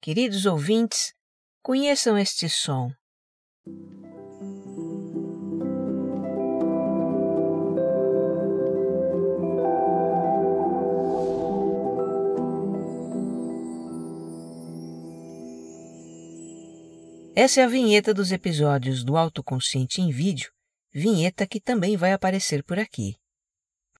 Queridos ouvintes, conheçam este som. Essa é a vinheta dos episódios do Autoconsciente em vídeo, vinheta que também vai aparecer por aqui.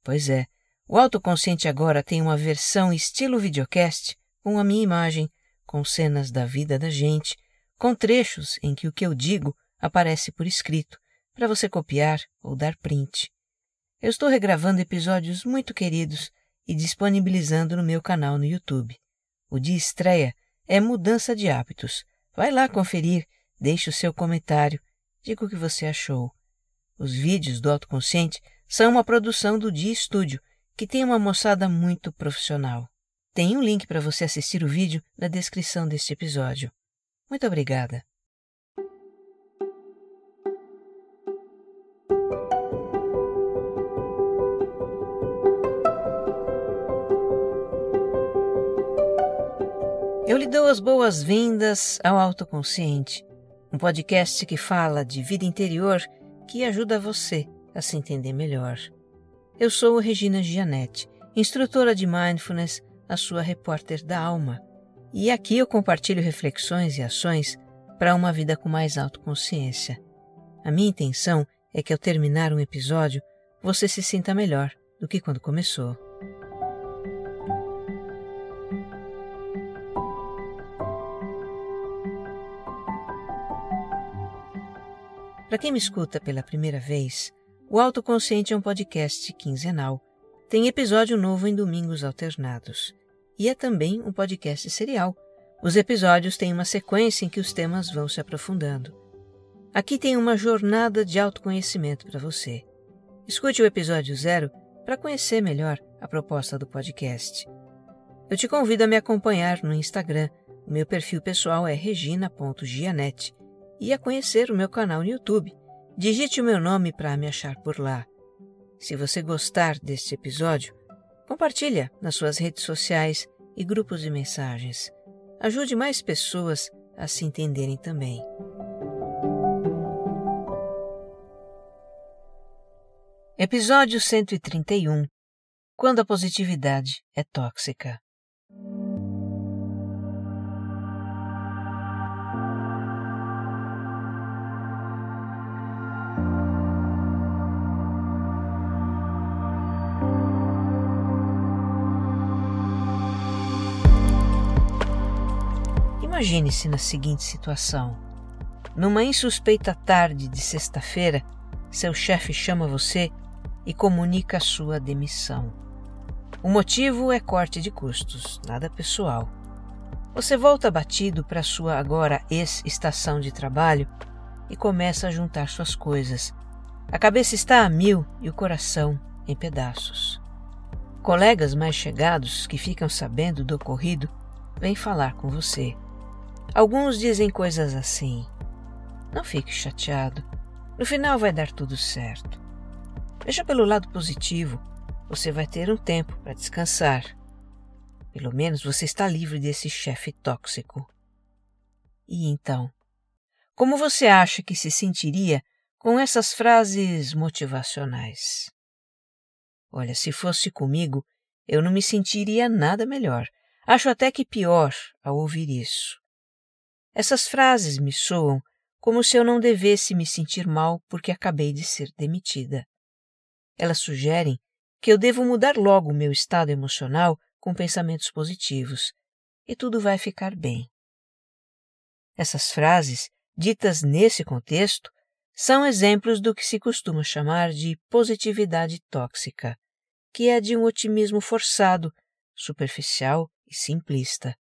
Pois é, o Autoconsciente agora tem uma versão estilo videocast com a minha imagem, com cenas da vida da gente, com trechos em que o que eu digo aparece por escrito, para você copiar ou dar print. Eu estou regravando episódios muito queridos e disponibilizando no meu canal no YouTube. O de estreia é Mudança de Hábitos. Vai lá conferir, deixe o seu comentário, diga o que você achou. Os vídeos do Autoconsciente são uma produção do Dia Estúdio, que tem uma moçada muito profissional. Tem um link para você assistir o vídeo na descrição deste episódio. Muito obrigada. Eu lhe dou as boas-vindas ao Autoconsciente, um podcast que fala de vida interior que ajuda você a se entender melhor. Eu sou Regina Gianetti, instrutora de Mindfulness, a sua repórter da alma. E aqui eu compartilho reflexões e ações para uma vida com mais autoconsciência. A minha intenção é que ao terminar um episódio você se sinta melhor do que quando começou. Para quem me escuta pela primeira vez, o Autoconsciente é um podcast quinzenal. Tem episódio novo em domingos alternados. E é também um podcast serial. Os episódios têm uma sequência em que os temas vão se aprofundando. Aqui tem uma jornada de autoconhecimento para você. Escute o episódio zero para conhecer melhor a proposta do podcast. Eu te convido a me acompanhar no Instagram. O meu perfil pessoal é regina.gianete e a conhecer o meu canal no YouTube. Digite o meu nome para me achar por lá. Se você gostar deste episódio, compartilha nas suas redes sociais e grupos de mensagens. Ajude mais pessoas a se entenderem também. Episódio 131 Quando a positividade é tóxica. Imagine-se na seguinte situação. Numa insuspeita tarde de sexta-feira, seu chefe chama você e comunica sua demissão. O motivo é corte de custos, nada pessoal. Você volta abatido para sua agora ex-estação de trabalho e começa a juntar suas coisas. A cabeça está a mil e o coração em pedaços. Colegas mais chegados que ficam sabendo do ocorrido vêm falar com você. Alguns dizem coisas assim: Não fique chateado, no final vai dar tudo certo. Veja pelo lado positivo, você vai ter um tempo para descansar. Pelo menos você está livre desse chefe tóxico. E então? Como você acha que se sentiria com essas frases motivacionais? Olha, se fosse comigo, eu não me sentiria nada melhor. Acho até que pior ao ouvir isso. Essas frases me soam como se eu não devesse me sentir mal porque acabei de ser demitida. Elas sugerem que eu devo mudar logo o meu estado emocional com pensamentos positivos e tudo vai ficar bem. Essas frases, ditas nesse contexto, são exemplos do que se costuma chamar de positividade tóxica, que é de um otimismo forçado, superficial e simplista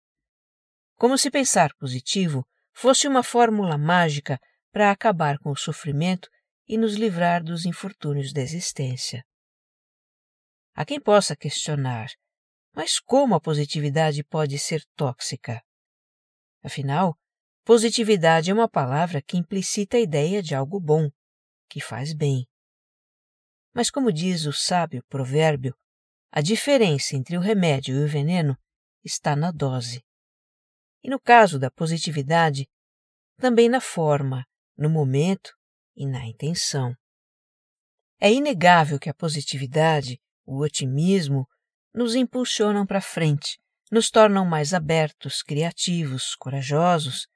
como se pensar positivo fosse uma fórmula mágica para acabar com o sofrimento e nos livrar dos infortúnios da existência. Há quem possa questionar, mas como a positividade pode ser tóxica? Afinal, positividade é uma palavra que implicita a ideia de algo bom, que faz bem. Mas, como diz o sábio provérbio, a diferença entre o remédio e o veneno está na dose. E no caso da positividade, também na forma, no momento e na intenção. É inegável que a positividade, o otimismo, nos impulsionam para frente, nos tornam mais abertos, criativos, corajosos,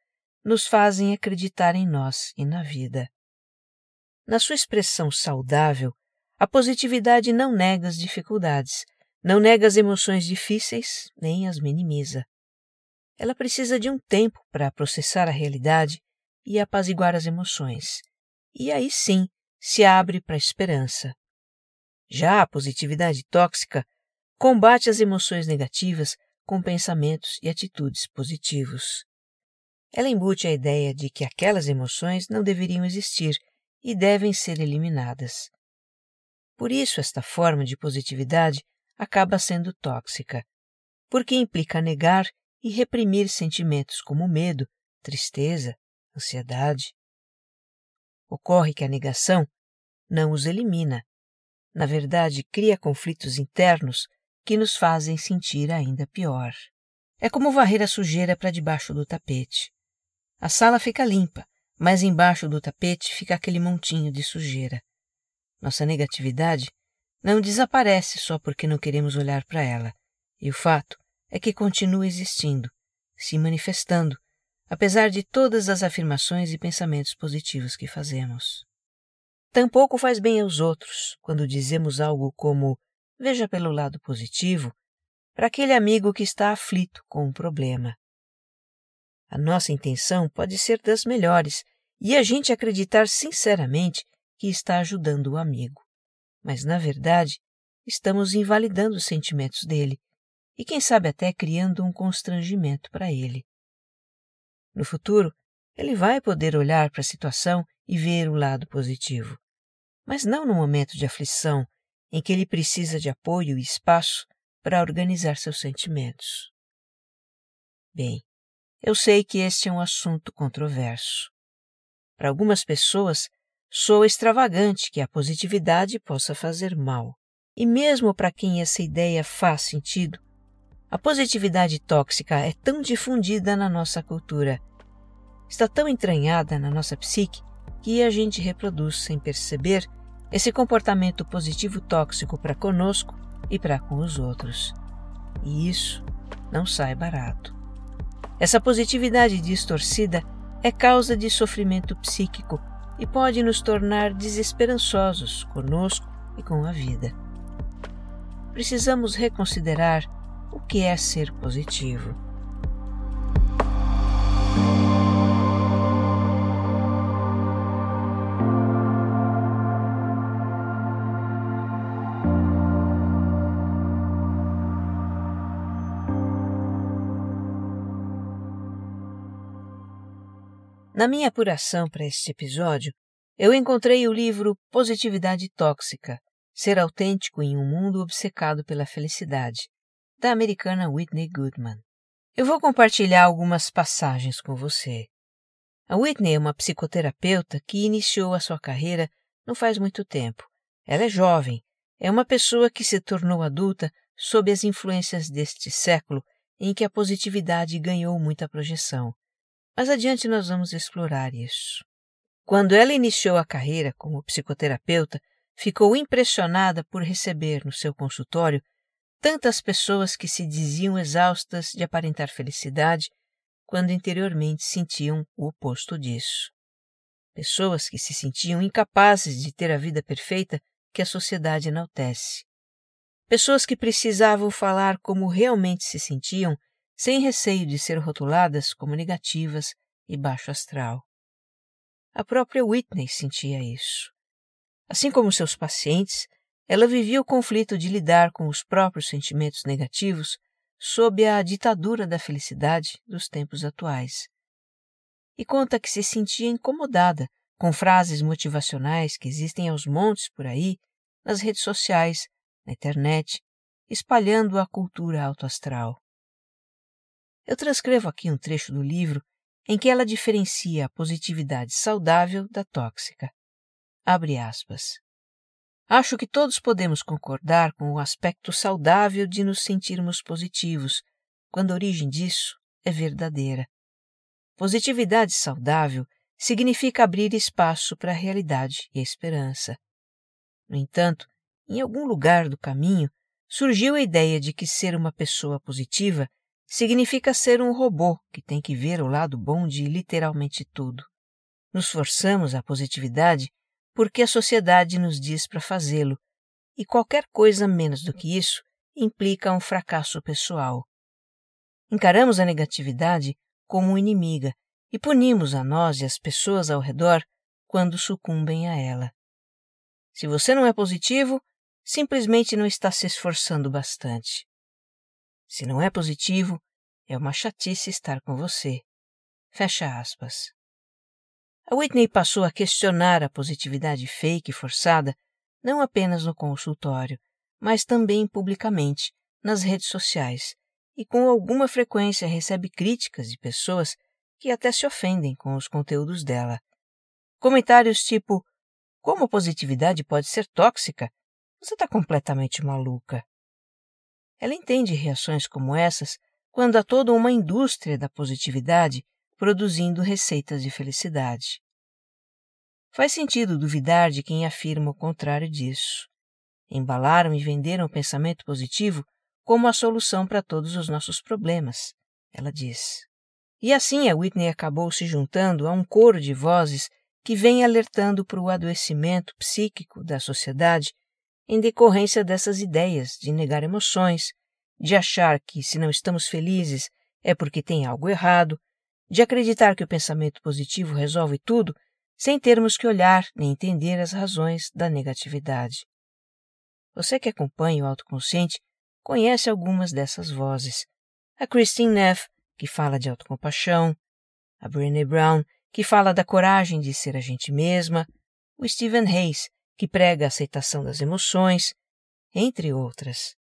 nos fazem acreditar em nós e na vida. Na sua expressão saudável, a positividade não nega as dificuldades, não nega as emoções difíceis, nem as minimiza. Ela precisa de um tempo para processar a realidade e apaziguar as emoções. E aí sim se abre para a esperança. Já a positividade tóxica combate as emoções negativas com pensamentos e atitudes positivos. Ela embute a ideia de que aquelas emoções não deveriam existir e devem ser eliminadas. Por isso, esta forma de positividade acaba sendo tóxica, porque implica negar e reprimir sentimentos como medo, tristeza, ansiedade. Ocorre que a negação não os elimina. Na verdade, cria conflitos internos que nos fazem sentir ainda pior. É como varrer a sujeira para debaixo do tapete. A sala fica limpa, mas embaixo do tapete fica aquele montinho de sujeira. Nossa negatividade não desaparece só porque não queremos olhar para ela, e o fato é que continua existindo, se manifestando, apesar de todas as afirmações e pensamentos positivos que fazemos. Tampouco faz bem aos outros quando dizemos algo como veja pelo lado positivo para aquele amigo que está aflito com um problema. A nossa intenção pode ser das melhores e a gente acreditar sinceramente que está ajudando o amigo. Mas, na verdade, estamos invalidando os sentimentos dele e, quem sabe, até criando um constrangimento para ele. No futuro, ele vai poder olhar para a situação e ver o lado positivo, mas não no momento de aflição em que ele precisa de apoio e espaço para organizar seus sentimentos. Bem, eu sei que este é um assunto controverso. Para algumas pessoas, soa extravagante que a positividade possa fazer mal. E mesmo para quem essa ideia faz sentido, a positividade tóxica é tão difundida na nossa cultura, está tão entranhada na nossa psique, que a gente reproduz sem perceber esse comportamento positivo tóxico para conosco e para com os outros. E isso não sai barato. Essa positividade distorcida é causa de sofrimento psíquico e pode nos tornar desesperançosos conosco e com a vida. Precisamos reconsiderar o que é ser positivo. Na minha apuração para este episódio, eu encontrei o livro Positividade Tóxica Ser Autêntico em um Mundo Obcecado pela Felicidade, da americana Whitney Goodman. Eu vou compartilhar algumas passagens com você. A Whitney é uma psicoterapeuta que iniciou a sua carreira não faz muito tempo. Ela é jovem, é uma pessoa que se tornou adulta sob as influências deste século em que a positividade ganhou muita projeção. Mas adiante nós vamos explorar isso. Quando ela iniciou a carreira como psicoterapeuta, ficou impressionada por receber no seu consultório tantas pessoas que se diziam exaustas de aparentar felicidade quando interiormente sentiam o oposto disso. Pessoas que se sentiam incapazes de ter a vida perfeita que a sociedade enaltece. Pessoas que precisavam falar como realmente se sentiam sem receio de ser rotuladas como negativas e baixo astral. A própria Whitney sentia isso. Assim como seus pacientes, ela vivia o conflito de lidar com os próprios sentimentos negativos sob a ditadura da felicidade dos tempos atuais. E conta que se sentia incomodada com frases motivacionais que existem aos montes por aí, nas redes sociais, na internet, espalhando a cultura autoastral. Eu transcrevo aqui um trecho do livro em que ela diferencia a positividade saudável da tóxica. Abre aspas. Acho que todos podemos concordar com o aspecto saudável de nos sentirmos positivos, quando a origem disso é verdadeira. Positividade saudável significa abrir espaço para a realidade e a esperança. No entanto, em algum lugar do caminho, surgiu a ideia de que ser uma pessoa positiva significa ser um robô que tem que ver o lado bom de literalmente tudo. Nos forçamos à positividade porque a sociedade nos diz para fazê-lo, e qualquer coisa menos do que isso implica um fracasso pessoal. Encaramos a negatividade como inimiga e punimos a nós e as pessoas ao redor quando sucumbem a ela. Se você não é positivo, simplesmente não está se esforçando bastante. Se não é positivo, é uma chatice estar com você. Fecha aspas. A Whitney passou a questionar a positividade fake e forçada não apenas no consultório, mas também publicamente, nas redes sociais, e com alguma frequência recebe críticas de pessoas que até se ofendem com os conteúdos dela. Comentários tipo: Como a positividade pode ser tóxica? Você está completamente maluca. Ela entende reações como essas quando há toda uma indústria da positividade produzindo receitas de felicidade. Faz sentido duvidar de quem afirma o contrário disso. Embalaram e venderam o pensamento positivo como a solução para todos os nossos problemas, ela diz. E assim a Whitney acabou se juntando a um coro de vozes que vem alertando para o adoecimento psíquico da sociedade em decorrência dessas ideias de negar emoções, de achar que se não estamos felizes é porque tem algo errado, de acreditar que o pensamento positivo resolve tudo sem termos que olhar nem entender as razões da negatividade. Você que acompanha o autoconsciente conhece algumas dessas vozes. A Christine Neff, que fala de autocompaixão, a Brené Brown, que fala da coragem de ser a gente mesma, o Stephen Hayes, que prega a aceitação das emoções, entre outras.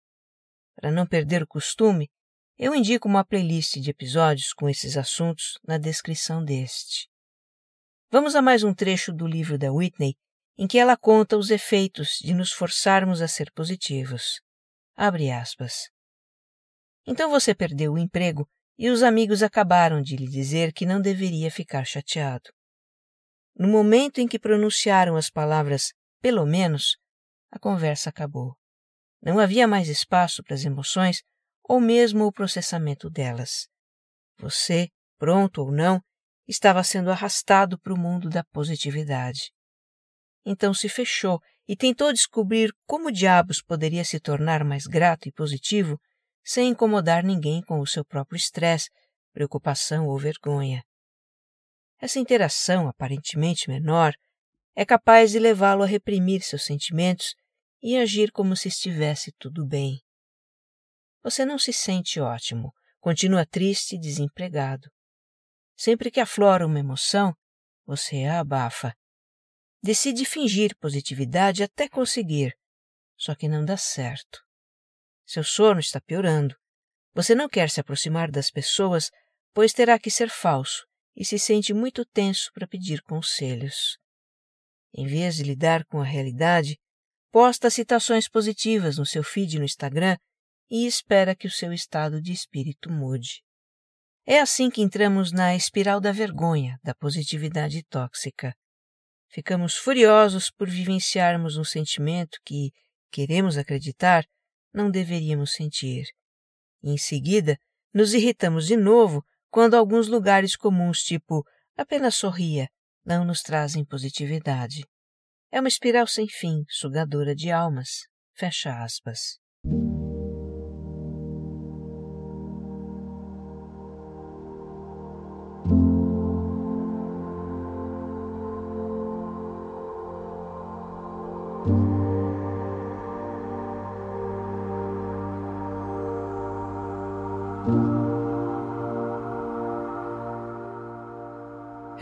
Para não perder o costume, eu indico uma playlist de episódios com esses assuntos na descrição deste. Vamos a mais um trecho do livro da Whitney, em que ela conta os efeitos de nos forçarmos a ser positivos. Abre aspas. Então você perdeu o emprego e os amigos acabaram de lhe dizer que não deveria ficar chateado. No momento em que pronunciaram as palavras pelo menos, a conversa acabou. Não havia mais espaço para as emoções ou mesmo o processamento delas. Você, pronto ou não, estava sendo arrastado para o mundo da positividade. Então se fechou e tentou descobrir como diabos poderia se tornar mais grato e positivo sem incomodar ninguém com o seu próprio estresse, preocupação ou vergonha. Essa interação aparentemente menor é capaz de levá-lo a reprimir seus sentimentos e agir como se estivesse tudo bem. Você não se sente ótimo, continua triste e desempregado. Sempre que aflora uma emoção, você a abafa. Decide fingir positividade até conseguir, só que não dá certo. Seu sono está piorando. Você não quer se aproximar das pessoas, pois terá que ser falso e se sente muito tenso para pedir conselhos. Em vez de lidar com a realidade, posta citações positivas no seu feed no Instagram e espera que o seu estado de espírito mude. É assim que entramos na espiral da vergonha, da positividade tóxica. Ficamos furiosos por vivenciarmos um sentimento que, queremos acreditar, não deveríamos sentir. Em seguida, nos irritamos de novo quando alguns lugares comuns, tipo apenas sorria, não nos trazem positividade. É uma espiral sem fim, sugadora de almas. Fecha aspas.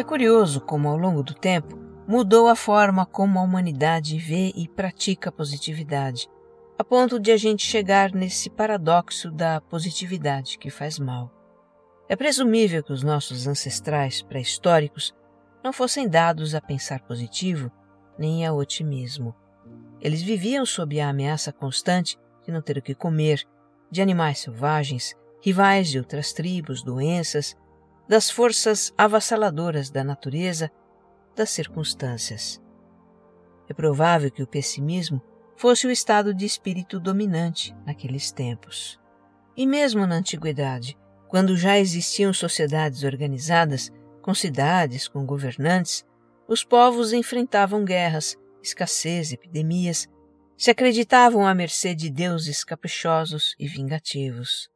É curioso como, ao longo do tempo, mudou a forma como a humanidade vê e pratica a positividade, a ponto de a gente chegar nesse paradoxo da positividade que faz mal. É presumível que os nossos ancestrais pré-históricos não fossem dados a pensar positivo nem a otimismo. Eles viviam sob a ameaça constante de não ter o que comer, de animais selvagens, rivais de outras tribos, doenças, das forças avassaladoras da natureza, das circunstâncias. É provável que o pessimismo fosse o estado de espírito dominante naqueles tempos. E mesmo na antiguidade, quando já existiam sociedades organizadas, com cidades, com governantes, os povos enfrentavam guerras, escassez, epidemias, se acreditavam à mercê de deuses caprichosos e vingativos.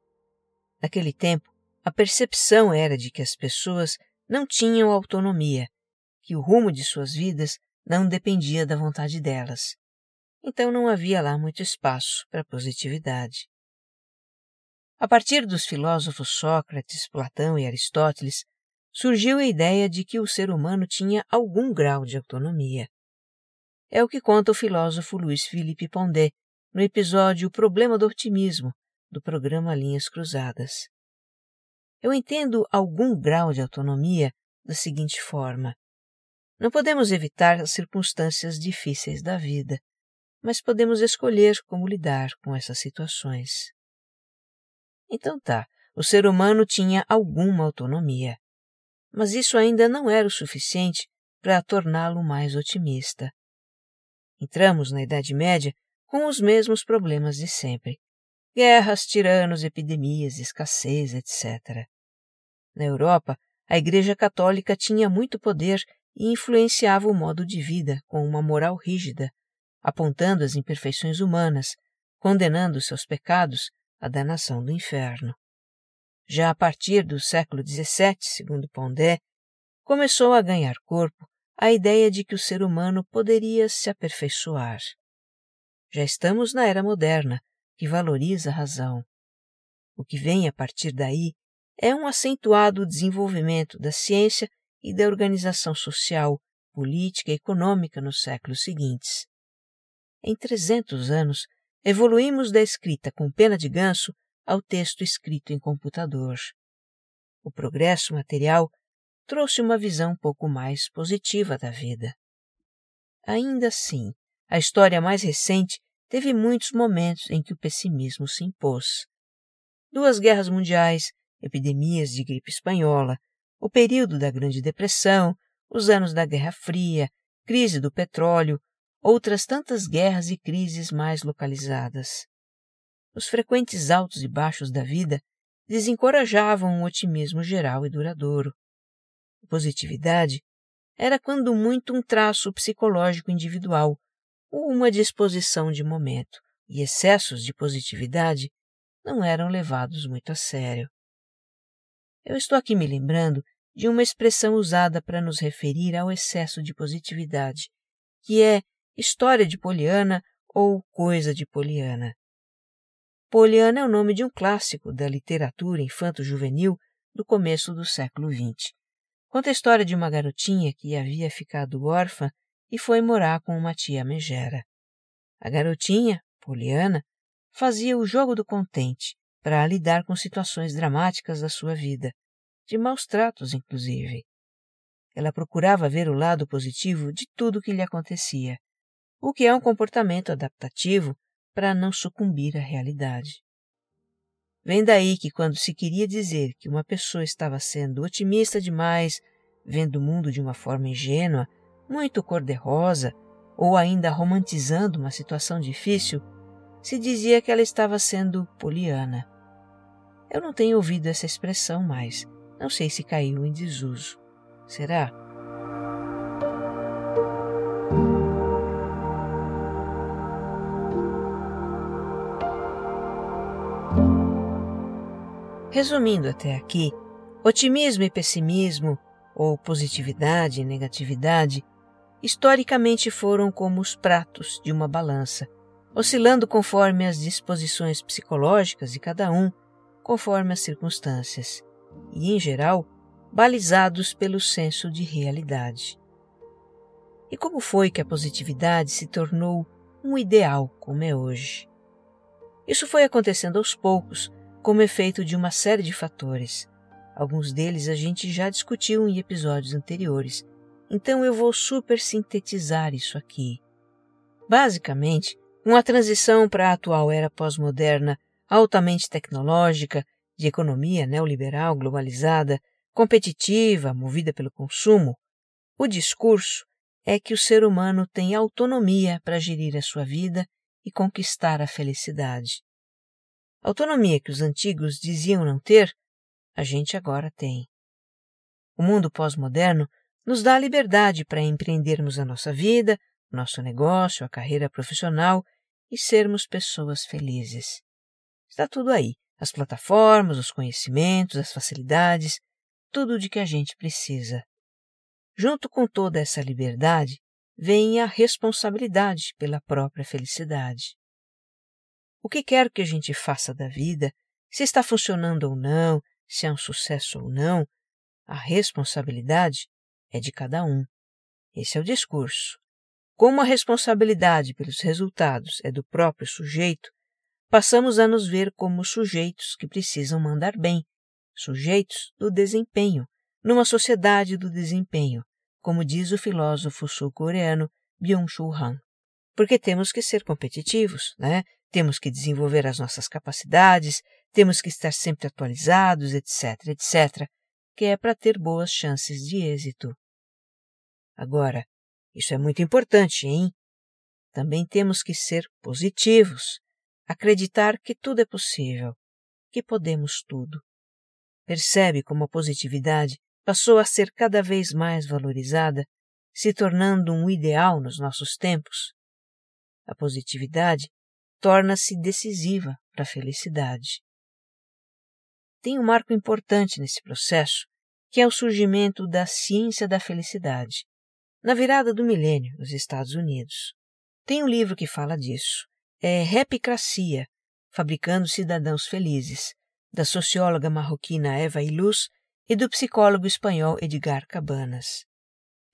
Naquele tempo, a percepção era de que as pessoas não tinham autonomia, que o rumo de suas vidas não dependia da vontade delas. Então não havia lá muito espaço para positividade. A partir dos filósofos Sócrates, Platão e Aristóteles, surgiu a ideia de que o ser humano tinha algum grau de autonomia. É o que conta o filósofo Luiz Felipe Pondé no episódio O Problema do Otimismo, do programa Linhas Cruzadas. Eu entendo algum grau de autonomia da seguinte forma: não podemos evitar as circunstâncias difíceis da vida, mas podemos escolher como lidar com essas situações. Então tá, o ser humano tinha alguma autonomia, mas isso ainda não era o suficiente para torná-lo mais otimista. Entramos na Idade Média com os mesmos problemas de sempre: guerras, tiranos, epidemias, escassez, etc. Na Europa, a Igreja Católica tinha muito poder e influenciava o modo de vida com uma moral rígida, apontando as imperfeições humanas, condenando seus pecados à danação do inferno. Já a partir do século XVII, segundo Pondé, começou a ganhar corpo a ideia de que o ser humano poderia se aperfeiçoar. Já estamos na era moderna, que valoriza a razão. O que vem a partir daí é um acentuado desenvolvimento da ciência e da organização social, política e econômica nos séculos seguintes. Em 300 anos, evoluímos da escrita com pena de ganso ao texto escrito em computador. O progresso material trouxe uma visão um pouco mais positiva da vida. Ainda assim, a história mais recente teve muitos momentos em que o pessimismo se impôs. Duas guerras mundiais, epidemias de gripe espanhola, o período da Grande Depressão, os anos da Guerra Fria, crise do petróleo, outras tantas guerras e crises mais localizadas. Os frequentes altos e baixos da vida desencorajavam um otimismo geral e duradouro. A positividade era quando muito um traço psicológico individual uma disposição de momento, e excessos de positividade não eram levados muito a sério. Eu estou aqui me lembrando de uma expressão usada para nos referir ao excesso de positividade, que é história de Poliana ou coisa de Poliana. Poliana é o nome de um clássico da literatura infanto-juvenil do começo do século XX. Conta a história de uma garotinha que havia ficado órfã e foi morar com uma tia megera. A garotinha, Poliana, fazia o jogo do contente para lidar com situações dramáticas da sua vida, de maus tratos, inclusive. Ela procurava ver o lado positivo de tudo que lhe acontecia, o que é um comportamento adaptativo para não sucumbir à realidade. Vem daí que, quando se queria dizer que uma pessoa estava sendo otimista demais, vendo o mundo de uma forma ingênua, muito cor-de-rosa, ou ainda romantizando uma situação difícil, se dizia que ela estava sendo poliana. Eu não tenho ouvido essa expressão mais. Não sei se caiu em desuso. Será? Resumindo até aqui, otimismo e pessimismo, ou positividade e negatividade, historicamente foram como os pratos de uma balança, oscilando conforme as disposições psicológicas de cada um, conforme as circunstâncias, e, em geral, balizados pelo senso de realidade. E como foi que a positividade se tornou um ideal como é hoje? Isso foi acontecendo aos poucos, como efeito de uma série de fatores. Alguns deles a gente já discutiu em episódios anteriores, então eu vou super sintetizar isso aqui. Basicamente, com a transição para a atual era pós-moderna, altamente tecnológica, de economia neoliberal globalizada, competitiva, movida pelo consumo, o discurso é que o ser humano tem autonomia para gerir a sua vida e conquistar a felicidade. Autonomia que os antigos diziam não ter, a gente agora tem. O mundo pós-moderno nos dá a liberdade para empreendermos a nossa vida, nosso negócio, a carreira profissional e sermos pessoas felizes. Está tudo aí: as plataformas, os conhecimentos, as facilidades, tudo de que a gente precisa. Junto com toda essa liberdade, vem a responsabilidade pela própria felicidade. O que quer que a gente faça da vida, se está funcionando ou não, se é um sucesso ou não, a responsabilidade é de cada um. Esse é o discurso. Como a responsabilidade pelos resultados é do próprio sujeito, passamos a nos ver como sujeitos que precisam mandar bem, sujeitos do desempenho, numa sociedade do desempenho, como diz o filósofo sul-coreano Byung-Chul Han. Porque temos que ser competitivos, né? Temos que desenvolver as nossas capacidades, temos que estar sempre atualizados, etc, etc, que é para ter boas chances de êxito. Agora, isso é muito importante, hein? Também temos que ser positivos, acreditar que tudo é possível, que podemos tudo. Percebe como a positividade passou a ser cada vez mais valorizada, se tornando um ideal nos nossos tempos? A positividade torna-se decisiva para a felicidade. Tem um marco importante nesse processo, que é o surgimento da ciência da felicidade, na virada do milênio nos Estados Unidos. Tem um livro que fala disso. É Repicracia, Fabricando Cidadãos Felizes, da socióloga marroquina Eva Iluz e do psicólogo espanhol Edgar Cabanas.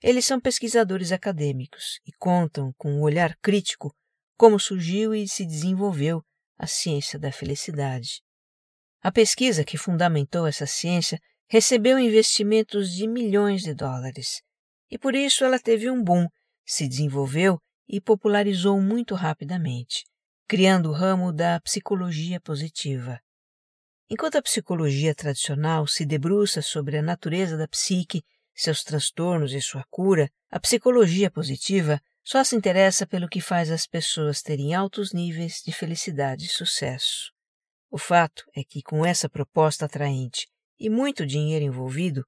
Eles são pesquisadores acadêmicos e contam com um olhar crítico como surgiu e se desenvolveu a ciência da felicidade. A pesquisa que fundamentou essa ciência recebeu investimentos de milhões de dólares e por isso ela teve um boom, se desenvolveu e popularizou muito rapidamente, criando o ramo da psicologia positiva. Enquanto a psicologia tradicional se debruça sobre a natureza da psique, seus transtornos e sua cura, a psicologia positiva só se interessa pelo que faz as pessoas terem altos níveis de felicidade e sucesso. O fato é que, com essa proposta atraente e muito dinheiro envolvido,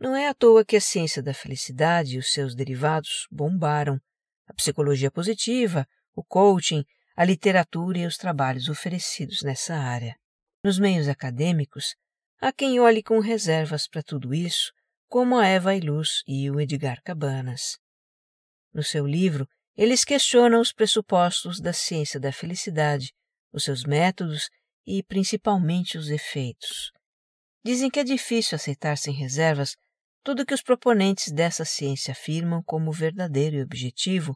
não é à toa que a ciência da felicidade e os seus derivados bombaram. A psicologia positiva, o coaching, a literatura e os trabalhos oferecidos nessa área. Nos meios acadêmicos, há quem olhe com reservas para tudo isso, como a Eva Iluz e o Edgar Cabanas. No seu livro, eles questionam os pressupostos da ciência da felicidade, os seus métodos e, principalmente, os efeitos. Dizem que é difícil aceitar sem reservas tudo que os proponentes dessa ciência afirmam como verdadeiro e objetivo,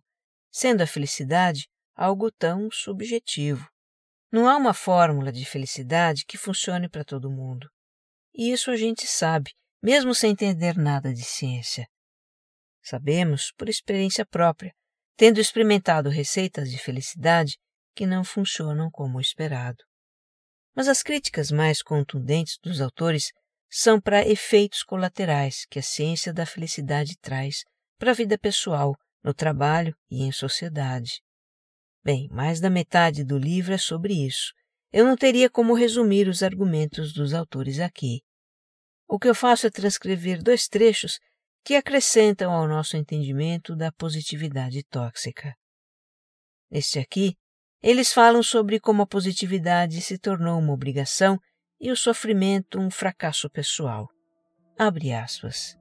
sendo a felicidade algo tão subjetivo. Não há uma fórmula de felicidade que funcione para todo mundo. E isso a gente sabe, mesmo sem entender nada de ciência. Sabemos por experiência própria, tendo experimentado receitas de felicidade que não funcionam como esperado. Mas as críticas mais contundentes dos autores são para efeitos colaterais que a ciência da felicidade traz para a vida pessoal, no trabalho e em sociedade. Bem, mais da metade do livro é sobre isso. Eu não teria como resumir os argumentos dos autores aqui. O que eu faço é transcrever dois trechos que acrescentam ao nosso entendimento da positividade tóxica. Neste aqui, eles falam sobre como a positividade se tornou uma obrigação e o sofrimento um fracasso pessoal. Abre aspas.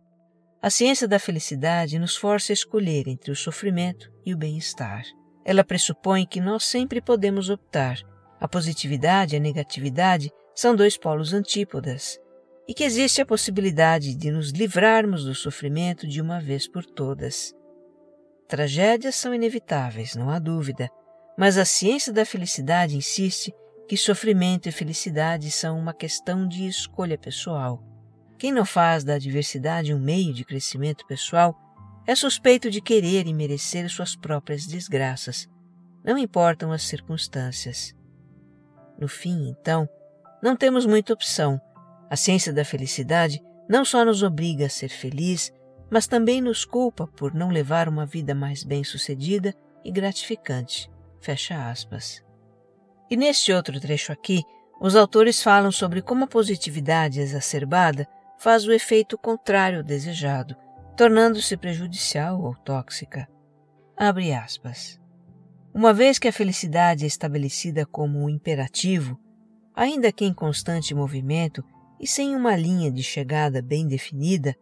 A ciência da felicidade nos força a escolher entre o sofrimento e o bem-estar. Ela pressupõe que nós sempre podemos optar. A positividade e a negatividade são dois polos antípodas, e que existe a possibilidade de nos livrarmos do sofrimento de uma vez por todas. Tragédias são inevitáveis, não há dúvida, mas a ciência da felicidade insiste que sofrimento e felicidade são uma questão de escolha pessoal. Quem não faz da adversidade um meio de crescimento pessoal é suspeito de querer e merecer suas próprias desgraças. Não importam as circunstâncias. No fim, então, não temos muita opção. A ciência da felicidade não só nos obriga a ser feliz, mas também nos culpa por não levar uma vida mais bem-sucedida e gratificante. Fecha aspas. E neste outro trecho aqui, os autores falam sobre como a positividade exacerbada faz o efeito contrário ao desejado, tornando-se prejudicial ou tóxica. Abre aspas. Uma vez que a felicidade é estabelecida como um imperativo, ainda que em constante movimento e sem uma linha de chegada bem definida,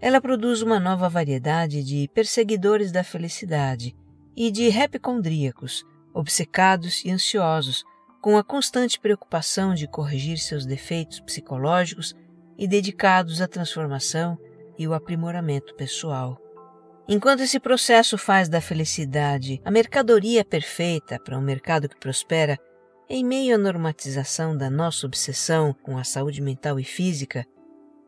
ela produz uma nova variedade de perseguidores da felicidade e de repicondríacos, obcecados e ansiosos, com a constante preocupação de corrigir seus defeitos psicológicos e dedicados à transformação e o aprimoramento pessoal. Enquanto esse processo faz da felicidade a mercadoria perfeita para um mercado que prospera, em meio à normatização da nossa obsessão com a saúde mental e física,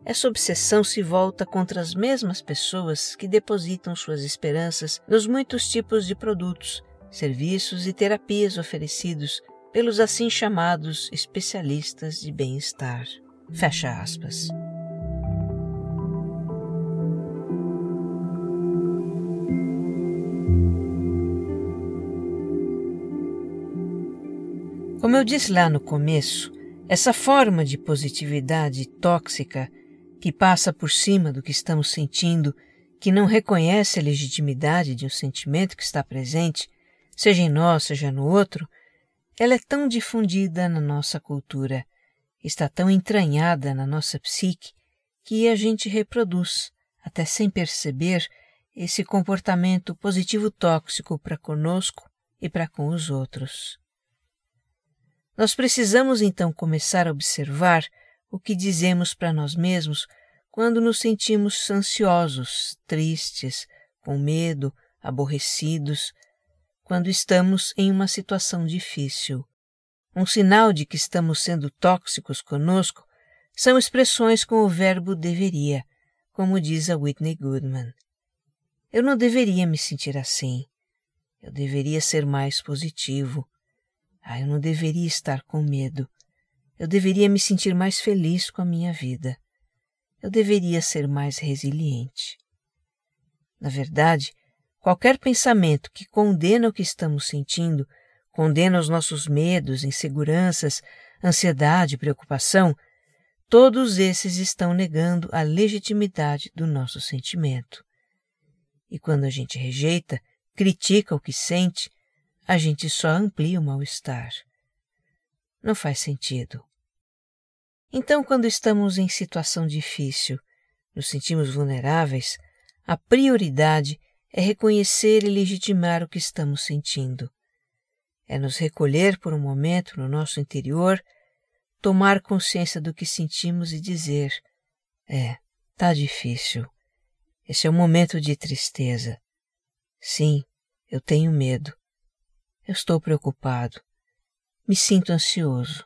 essa obsessão se volta contra as mesmas pessoas que depositam suas esperanças nos muitos tipos de produtos, serviços e terapias oferecidos pelos assim chamados especialistas de bem-estar. Fecha aspas. Como eu disse lá no começo, essa forma de positividade tóxica que passa por cima do que estamos sentindo, que não reconhece a legitimidade de um sentimento que está presente, seja em nós, seja no outro, ela é tão difundida na nossa cultura, está tão entranhada na nossa psique, que a gente reproduz, até sem perceber, esse comportamento positivo tóxico para conosco e para com os outros. Nós precisamos então começar a observar o que dizemos para nós mesmos quando nos sentimos ansiosos, tristes, com medo, aborrecidos, quando estamos em uma situação difícil. Um sinal de que estamos sendo tóxicos conosco são expressões com o verbo deveria, como diz a Whitney Goodman. Eu não deveria me sentir assim. Eu deveria ser mais positivo. Ah, eu não deveria estar com medo. Eu deveria me sentir mais feliz com a minha vida. Eu deveria ser mais resiliente. Na verdade, qualquer pensamento que condena o que estamos sentindo, condena os nossos medos, inseguranças, ansiedade, preocupação, todos esses estão negando a legitimidade do nosso sentimento. E quando a gente rejeita, critica o que sente, a gente só amplia o mal-estar. Não faz sentido. Então, quando estamos em situação difícil, nos sentimos vulneráveis, a prioridade é reconhecer e legitimar o que estamos sentindo. É nos recolher por um momento no nosso interior, tomar consciência do que sentimos e dizer: É, tá difícil. Esse é um momento de tristeza. Sim, eu tenho medo. Eu estou preocupado. Me sinto ansioso.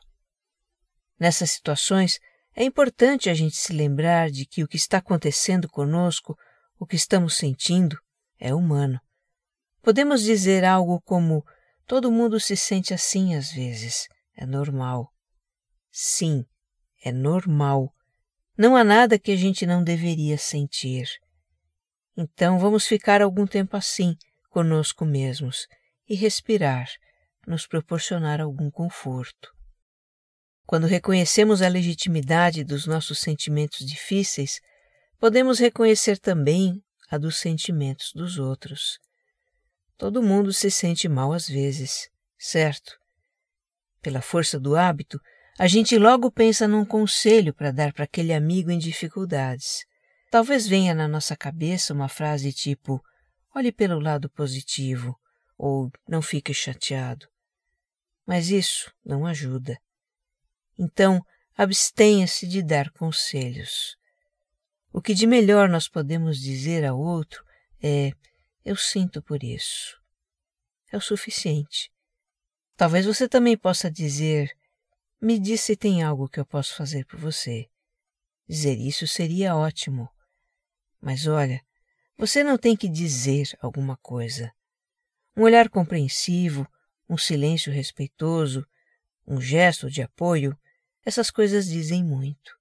Nessas situações, é importante a gente se lembrar de que o que está acontecendo conosco, o que estamos sentindo, é humano. Podemos dizer algo como: todo mundo se sente assim às vezes, é normal. Sim, é normal. Não há nada que a gente não deveria sentir. Então vamos ficar algum tempo assim, conosco mesmos, e respirar nos proporcionar algum conforto. Quando reconhecemos a legitimidade dos nossos sentimentos difíceis, podemos reconhecer também a dos sentimentos dos outros. Todo mundo se sente mal às vezes, certo? Pela força do hábito, a gente logo pensa num conselho para dar para aquele amigo em dificuldades. Talvez venha na nossa cabeça uma frase tipo: olhe pelo lado positivo, ou não fique chateado. Mas isso não ajuda. Então, abstenha-se de dar conselhos. O que de melhor nós podemos dizer ao outro é: Eu sinto por isso. É o suficiente. Talvez você também possa dizer: Me diz se tem algo que eu posso fazer por você. Dizer isso seria ótimo. Mas olha, você não tem que dizer alguma coisa. Um olhar compreensivo, um silêncio respeitoso, um gesto de apoio essas coisas dizem muito.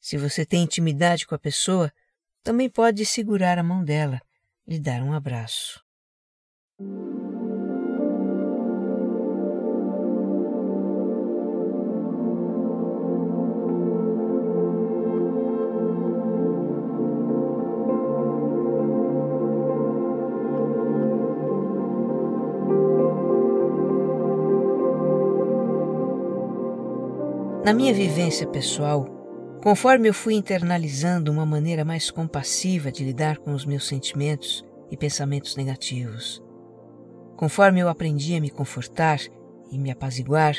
Se você tem intimidade com a pessoa, também pode segurar a mão dela, lhe dar um abraço. Na minha vivência pessoal, conforme eu fui internalizando uma maneira mais compassiva de lidar com os meus sentimentos e pensamentos negativos, conforme eu aprendi a me confortar e me apaziguar,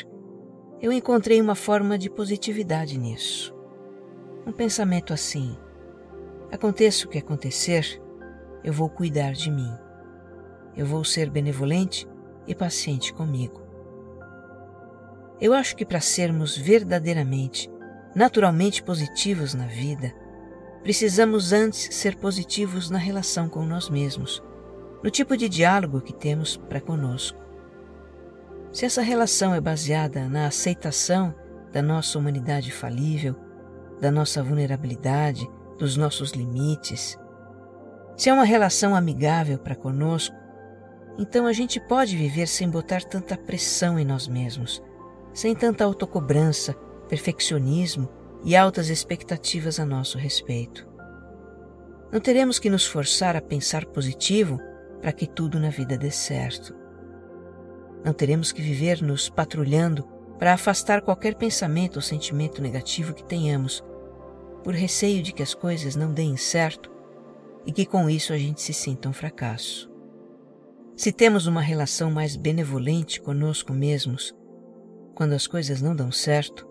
eu encontrei uma forma de positividade nisso. Um pensamento assim: aconteça o que acontecer, eu vou cuidar de mim. Eu vou ser benevolente e paciente comigo. Eu acho que para sermos verdadeiramente, naturalmente positivos na vida, precisamos antes ser positivos na relação com nós mesmos, no tipo de diálogo que temos para conosco. Se essa relação é baseada na aceitação da nossa humanidade falível, da nossa vulnerabilidade, dos nossos limites, se é uma relação amigável para conosco, então a gente pode viver sem botar tanta pressão em nós mesmos sem tanta autocobrança, perfeccionismo e altas expectativas a nosso respeito. Não teremos que nos forçar a pensar positivo para que tudo na vida dê certo. Não teremos que viver nos patrulhando para afastar qualquer pensamento ou sentimento negativo que tenhamos, por receio de que as coisas não deem certo e que com isso a gente se sinta um fracasso. Se temos uma relação mais benevolente conosco mesmos, quando as coisas não dão certo,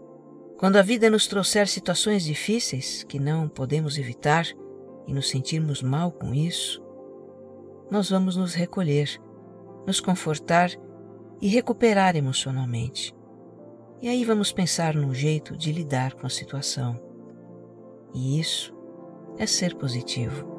quando a vida nos trouxer situações difíceis que não podemos evitar e nos sentirmos mal com isso, nós vamos nos recolher, nos confortar e recuperar emocionalmente. E aí vamos pensar num jeito de lidar com a situação. E isso é ser positivo.